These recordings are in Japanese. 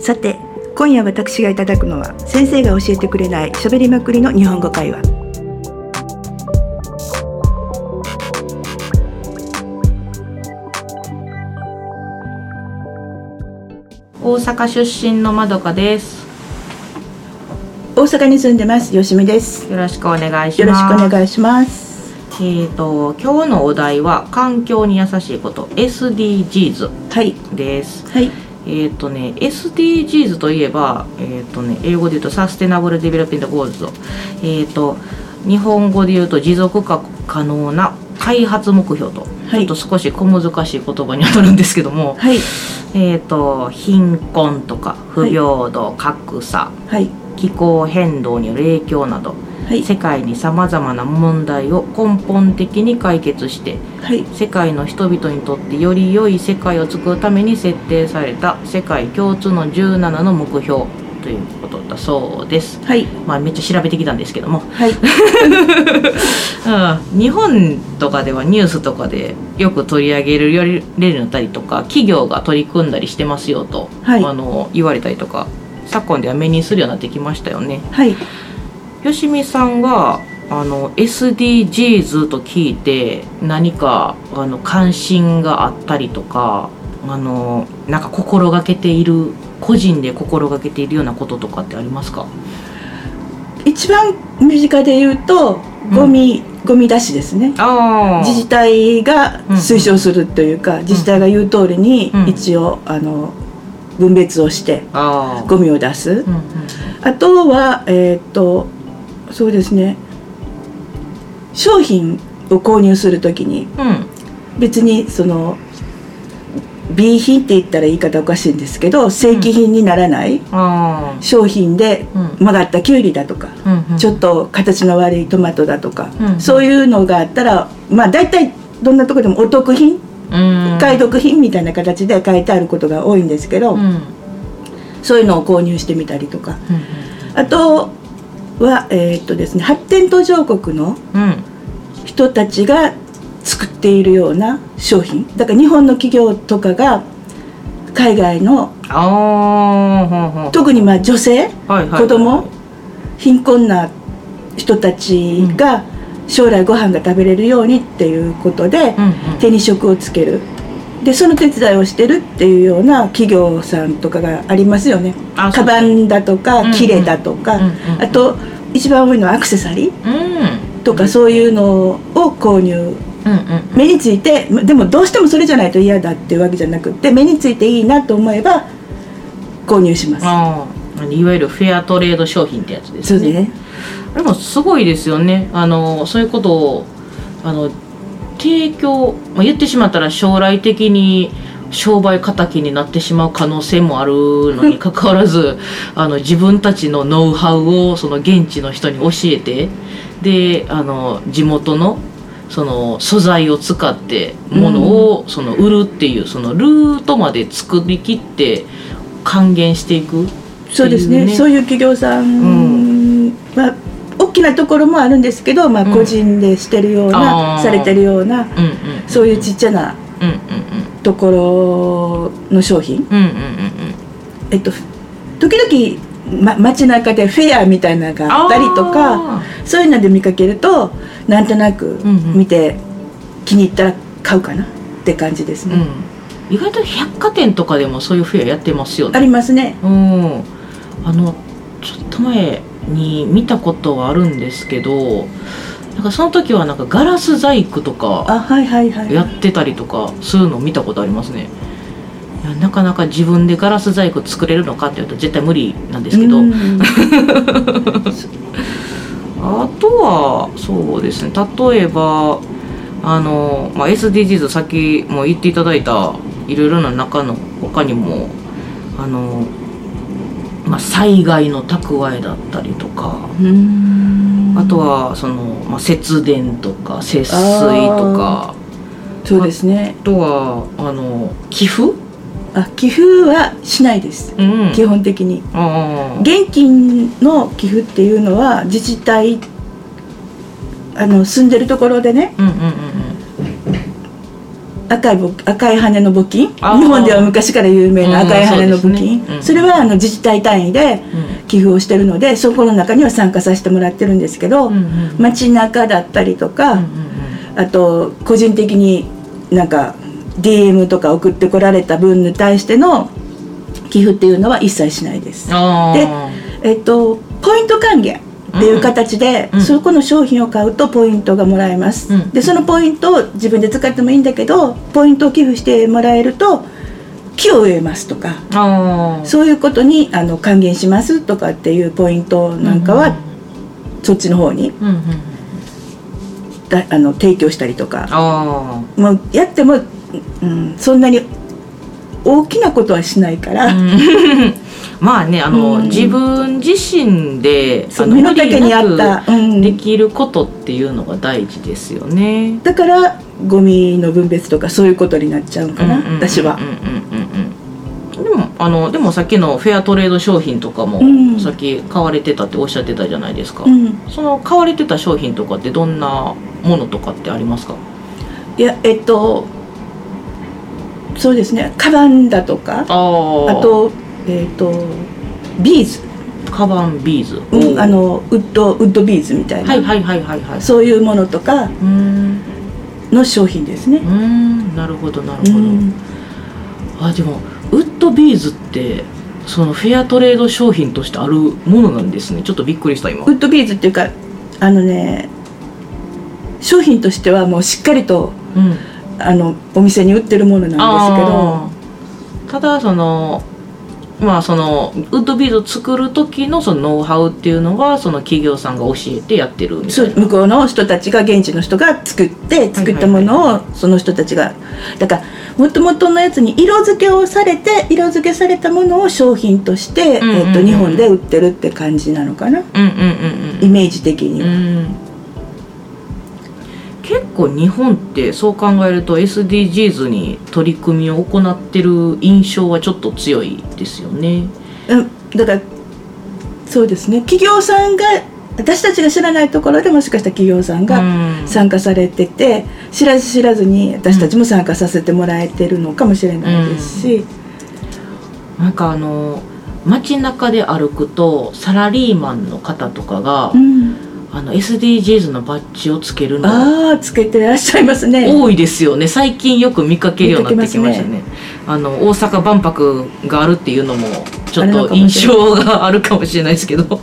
さて今夜私がいただくのは先生が教えてくれない喋りまくりの日本語会話。大阪出身のまどかです。大阪に住んでますよしみです。よろしくお願いします。よろしくお願いします。えっ、と今日のお題は環境に優しいこと SDGs はい。です。はいえっ、とね SDGs といえばえっ、とね英語で言うと Sustainable Developing Goalsえっ、と日本語で言うと持続可可能な開発目標と、はい。ちょっと少し小難しい言葉に当たるんですけども、はい。えっ、と貧困とか不平等、格差。はい。気候変動による影響などはい。世界にさまざまな問題を根本的に解決してはい。世界の人々にとってより良い世界を作るために設定された世界共通の17の目標ということだそうです。はい。まあめっちゃ調べてきたんですけども、はい。うん、日本とかではニュースとかでよく取り上げるよりれるたりとか企業が取り組んだりしてますよと、はい。あの言われたりとか昨今では目にするようになってきましたよね。はいよしみさんがあの SDGs と聞いて何かあの関心があったりとかあのなんか心がけている個人で心がけているようなこととかってありますか？一番身近で言うとゴミ、ゴミ出しですね。あ自治体が推奨するというか、自治体が言う通りにうん。一応あの分別をしてゴミを出す、うんうん。あとはえーっとそうですね。商品を購入するときにうん。別にその B 品って言ったら言い方おかしいんですけど正規品にならないあ商品で曲がったきゅうりだとかうんうんちょっと形の悪いトマトだとか、うんそういうのがあったらまあ大体どんなとこでもお得品うん。解読品みたいな形で書いてあることが多いんですけど、そういうのを購入してみたりとか。あとはえーっとですね発展途上国のうん。人たちが作っているような商品。だから日本の企業とかが海外の特にまあ女性はいはい子供貧困な人たちが将来ご飯が食べれるようにっていうことで手に職をつけるでその手伝いをしてるっていうような企業さんとかがありますよね。あカバンだとかキレだとか、うんうんあと一番多いのはアクセサリー。うん。とかそういうのを購入。うんうん目についてでもどうしてもそれじゃないと嫌だっていうわけじゃなくって目についていいなと思えば購入します。ああいわゆるフェアトレード商品ってやつですね。そうですね。でもすごいですよね。あのそういうことをあの提供、まあ、言ってしまったら将来的に商売敵になってしまう可能性もあるのに かかわらずあの自分たちのノウハウをその現地の人に教えてであの地元のその素材を使ってものをその売るっていうそのルートまで作りきって還元していくっていそうですね。そういう企業さんは、大きなところもあるんですけど、まあうん。個人でしてるような、あー。されてるようなうんうんそういうちっちゃなうんうんところの商品。うんうんうんうん。えっと時々、ま、街中でフェアみたいなのがあったりとか。あそういうので見かけるとなんとなくうんうん。見て気に入ったら買うかなって感じですー、ね、うん、意外と百貨店とかでもそういうフェアやってますよあねりますね。うん。あのちょっと前に見たことはあるんですけどなんかその時はなんかガラス細工とかやってたりとかそういうの見たことありますね。なかなか自分でガラス細工作れるのかって言うと絶対無理なんですけど、うん。あとはそうですね。例えばあの、まあ、SDGs さっきも言っていただいたいろいろな中の他にもあの、まあ、災害の蓄えだったりとかうん。あとはその、まあ、節電とか節水とか。そうですね。あとはあの寄付？あ寄付はしないです。うん。基本的に。現金の寄付っていうのは自治体あの住んでるところでねうんうんうん赤いぼ赤い羽の募金？日本では昔から有名な赤い羽の募金、うんそね。うん。それはあの自治体単位で寄付をしてるのでそこの中には参加させてもらってるんですけど、うんうん街中だったりとか、うんうんあと個人的になんか DM とか送ってこられた分に対しての寄付っていうのは一切しないです。あでえっと、ポイント還元っていう形で、うん。そこの商品を買うとポイントがもらえます、うん。でそのポイントを自分で使ってもいいんだけどポイントを寄付してもらえると木を植えますとかそういうことにあの還元しますとかっていうポイントなんかは、そっちの方にうんうんうん。だあの提供したりとか。あもうやっても、うん、そんなに大きなことはしないから、まあねあの、うん。自分自身でそうあの丈に合った、うん。くできることっていうのが大事ですよね。だからゴミの分別とかそういうことになっちゃうかな、うんうん私は。でもあのでもさっきのフェアトレード商品とかも、うん。さっき買われてたっておっしゃってたじゃないですか、うん、その買われてた商品とかってどんなものとかってありますか？いやえっとそうですね。カバンだとかあとえっとビーズ、カバンビーズ、うん、あのウッドウッドビーズみたいな、はいはいはいはいはい。そういうものとかの商品ですね。うー。んなるほどなるうほど、ん、あでもウッドビーズってそのフェアトレード商品としてあるものなんですね。ちょっとびっくりした今。ウッドビーズっていうかあのね商品としてはもうしっかりとうん。あのお店に売ってるものなんですけど。ただそのまあそのウッドビーズを作る時のそのノウハウっていうのはその企業さんが教えてやってるそう向こうの人たちが現地の人が作って作ったものをその人たちがだからもともとのやつに色付けをされて色付けされたものを商品として、えっと日本で売ってるって感じなのかな？うんうんうんイメージ的には。構日本ってそう考えると SDGs に取り組みを行ってる印象はちょっと強いですよね。うんだからそうですね。企業さんが私たちが知らないところでもしかしたら企業さんがうん。参加されてて、知らず知らずに私たちも参加させてもらえてるのかもしれないですし、なんかあの街中で歩くとサラリーマンの方とかが、うんあの SDGs のバッジをつけるのああつけてらっしゃいますね。多いですよね。最近よく見かけるようになってきましたね。あの大阪万博があるっていうのもちょっと印象があるかもしれないですけど。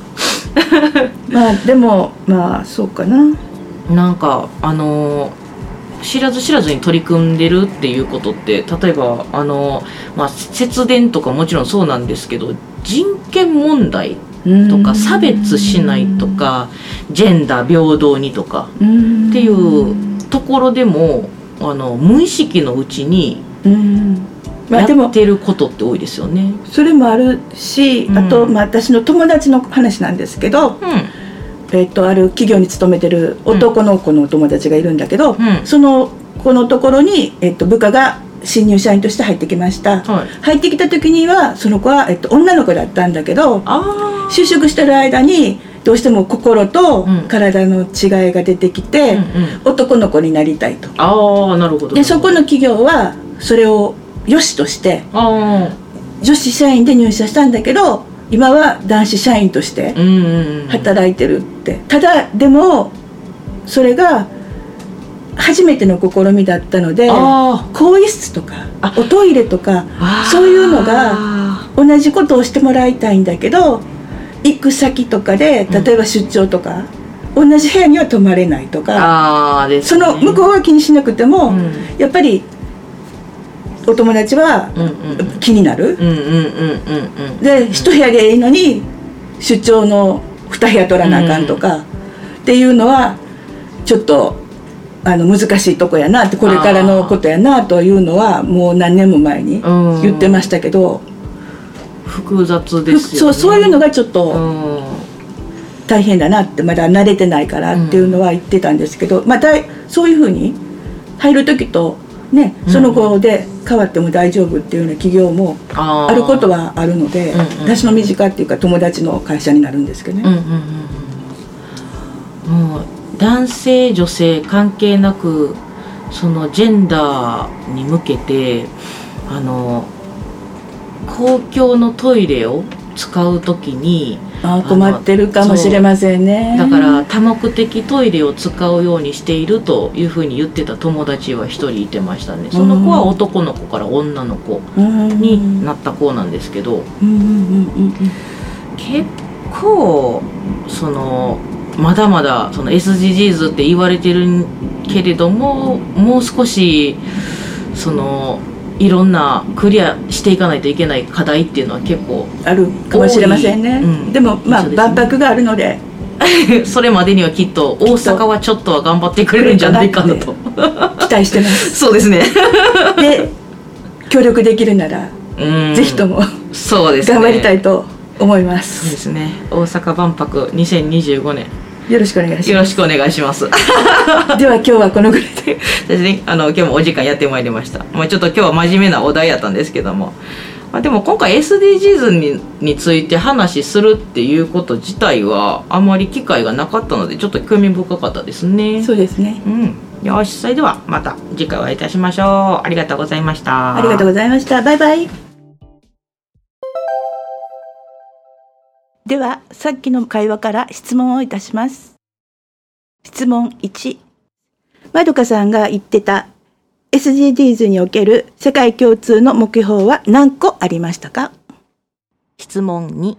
まあでもまあそうかな。なんかあの知らず知らずに取り組んでるっていうことって例えばあの、まあ、節電とかもちろんそうなんですけど人権問題とか差別しないとかジェンダー平等にとかうん。っていうところでもあの無意識のうちにうん。まあやでもってることって多いですよね。それもあるし、うん。あと、まあ、私の友達の話なんですけど、うん。えっとある企業に勤めてる男の子のお友達がいるんだけど、うん。その子のところに、えっと部下が新入社員として入ってきました、はい、入ってきた時にはその子は、えっと女の子だったんだけどあ就職してる間にどうしても心とうん。体の違いが出てきあ、て、うんうん、男の子になりたいと。ああなるほど。でそこの企業はそれを良しとしてあ女子社員で入社したんだけど今は男子社員として働いてるって。ただでもそれが初めての試みだったのであ更衣室とかあ。おトイレとかあそういうのがあ同じことをしてもらいたいんだけど行く先とかで例えば出張とか、同じ部屋には泊まれないとかね。その向こうは気にしなくても、うん。やっぱりお友達はうんうん。うん気になる、うんうんうんうんうん。で一部屋でいいのに出張の2部屋取らなあかんとか、っていうのはちょっとあの難しいとこやなってこれからのことやなというのはもう何年も前にうん。言ってましたけど、複雑ですよね。そうそういうのがちょっうとん。大変だなってまだ慣れてないからっていうのは言ってたんですけど、まあだいそういうふうに入る時とねその後で変わっても大丈夫っていうような企業もあることはあるので、うんうん私の身近っていうか友達の会社になるんですけどね。うんうんうんうん男性女性関係なくそのジェンダーに向けてあの公共のトイレを使う時にあ困ってるかもしれませんね。だから多目的トイレを使うようにしているというふうに言ってた友達は一人いてましたね。その子は男の子から女の子になった子なんですけど。結構そのまだまだその SDGs って言われてるけれどももう少しそのいろんなクリアしていかないといけない課題っていうのは結構あるかもしれませんね、うん、でもまあ、ね、万博があるので。それまでにはきっと大阪はちょっとは頑張ってくれるんじゃないかなと。期待してます。そうですね。で協力できるならぜひともそうです、ね、頑張りたいと思います。そうですね。大阪万博2025年よろしくお願いします。よろしくお願いします。では今日はこのぐらいで。ですね。あの今日もお時間やってまいりました。まあちょっと今日は真面目なお題やったんですけども。まあ、でも今回 SDGs にについて話するっていうこと自体はあまり機会がなかったのでちょっと興味深かったですね。そうですね。うん。よし、それではまた次回お会いいたしましょう。ありがとうございました。ありがとうございました。バイバイ。では、さっきの会話から質問をいたします。質問1。まどかさんが言ってた SDGs における世界共通の目標は何個ありましたか？質問2。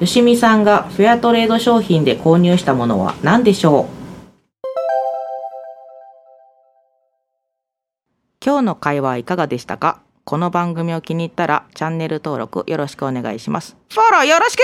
よしみさんがフェアトレード商品で購入したものは何でしょう？今日の会話はいかがでしたか？この番組を気に入ったらチャンネル登録よろしくお願いします。フォローよろしく